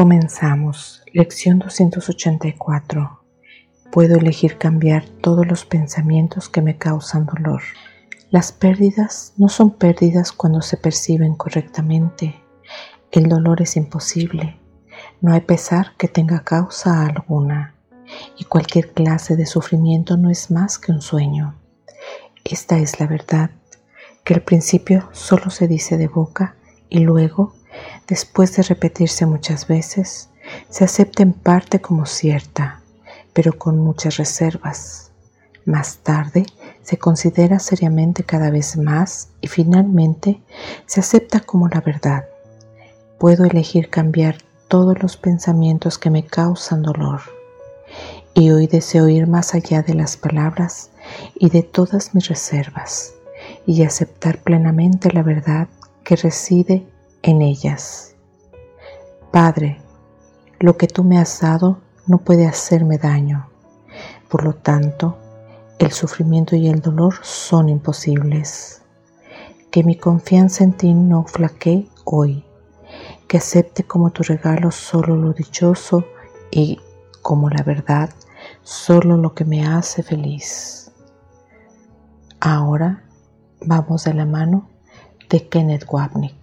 Comenzamos. Lección 284. Puedo elegir cambiar todos los pensamientos que me causan dolor. Las pérdidas no son pérdidas cuando se perciben correctamente. El dolor es imposible. No hay pesar que tenga causa alguna. Y cualquier clase de sufrimiento no es más que un sueño. Esta es la verdad, que al principio solo se dice de boca y luego después de repetirse muchas veces, se acepta en parte como cierta, pero con muchas reservas. Más tarde se considera seriamente cada vez más y finalmente se acepta como la verdad. Puedo elegir cambiar todos los pensamientos que me causan dolor. Y hoy deseo ir más allá de las palabras y de todas mis reservas y aceptar plenamente la verdad que reside en ellas. Padre, lo que tú me has dado no puede hacerme daño. Por lo tanto, el sufrimiento y el dolor son imposibles. Que mi confianza en ti no flaquee hoy. Que acepte como tu regalo solo lo dichoso y como la verdad solo lo que me hace feliz. Ahora vamos de la mano de Kenneth Wapnick.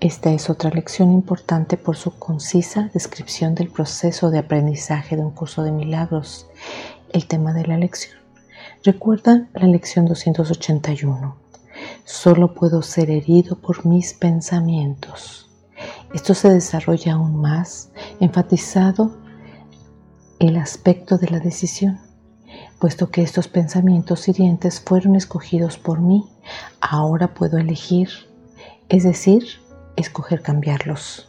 Esta es otra lección importante por su concisa descripción del proceso de aprendizaje de un curso de milagros, el tema de la lección. Recuerdan la lección 281. Solo puedo ser herido por mis pensamientos. Esto se desarrolla aún más, enfatizado el aspecto de la decisión. Puesto que estos pensamientos hirientes fueron escogidos por mí, ahora puedo elegir, es decir, escoger cambiarlos.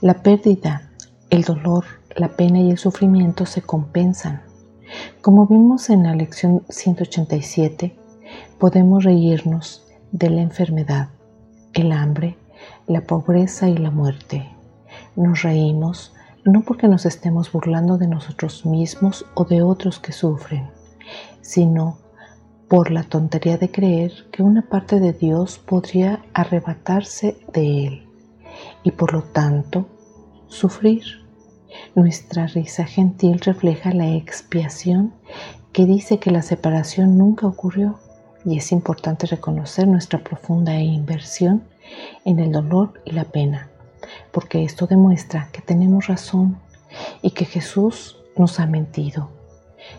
La pérdida, el dolor, la pena y el sufrimiento se compensan. Como vimos en la lección 187, podemos reírnos de la enfermedad, el hambre, la pobreza y la muerte. Nos reímos no porque nos estemos burlando de nosotros mismos o de otros que sufren, sino por la tontería de creer que una parte de Dios podría arrebatarse de él y por lo tanto sufrir. Nuestra risa gentil refleja la expiación que dice que la separación nunca ocurrió y es importante reconocer nuestra profunda inversión en el dolor y la pena, porque esto demuestra que tenemos razón y que Jesús nos ha mentido.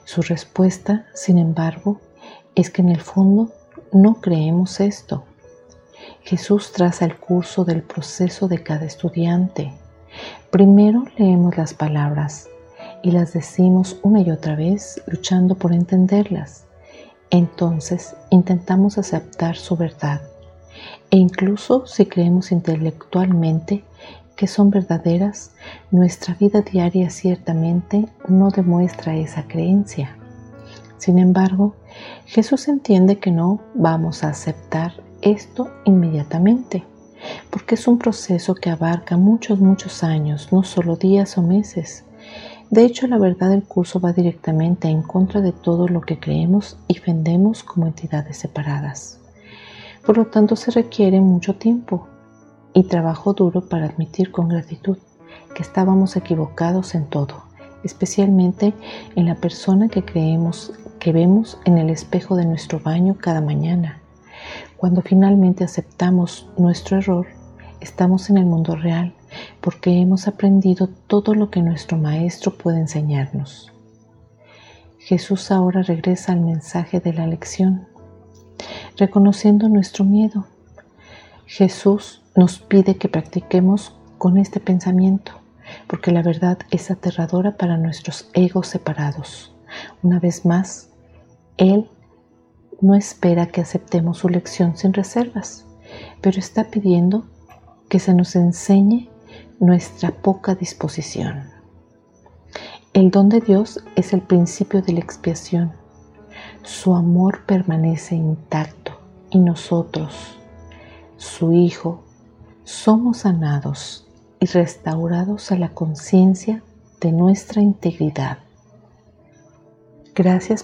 Su respuesta, sin embargo, es que en el fondo no creemos esto. Jesús traza el curso del proceso de cada estudiante. Primero leemos las palabras y las decimos una y otra vez luchando por entenderlas. Entonces intentamos aceptar su verdad. E incluso si creemos intelectualmente que son verdaderas, nuestra vida diaria ciertamente no demuestra esa creencia. Sin embargo, Jesús entiende que no vamos a aceptar esto inmediatamente, porque es un proceso que abarca muchos, muchos años, no solo días o meses. De hecho, la verdad del curso va directamente en contra de todo lo que creemos y vendemos como entidades separadas. Por lo tanto, se requiere mucho tiempo y trabajo duro para admitir con gratitud que estábamos equivocados en todo, especialmente en la persona que creemos que vemos en el espejo de nuestro baño cada mañana. Cuando finalmente aceptamos nuestro error, estamos en el mundo real porque hemos aprendido todo lo que nuestro Maestro puede enseñarnos. Jesús ahora regresa al mensaje de la lección, reconociendo nuestro miedo. Jesús nos pide que practiquemos con este pensamiento, porque la verdad es aterradora para nuestros egos separados. Una vez más, él no espera que aceptemos su lección sin reservas, pero está pidiendo que se nos enseñe nuestra poca disposición. El don de Dios es el principio de la expiación. Su amor permanece intacto y nosotros, su Hijo, somos sanados y restaurados a la conciencia de nuestra integridad. Gracias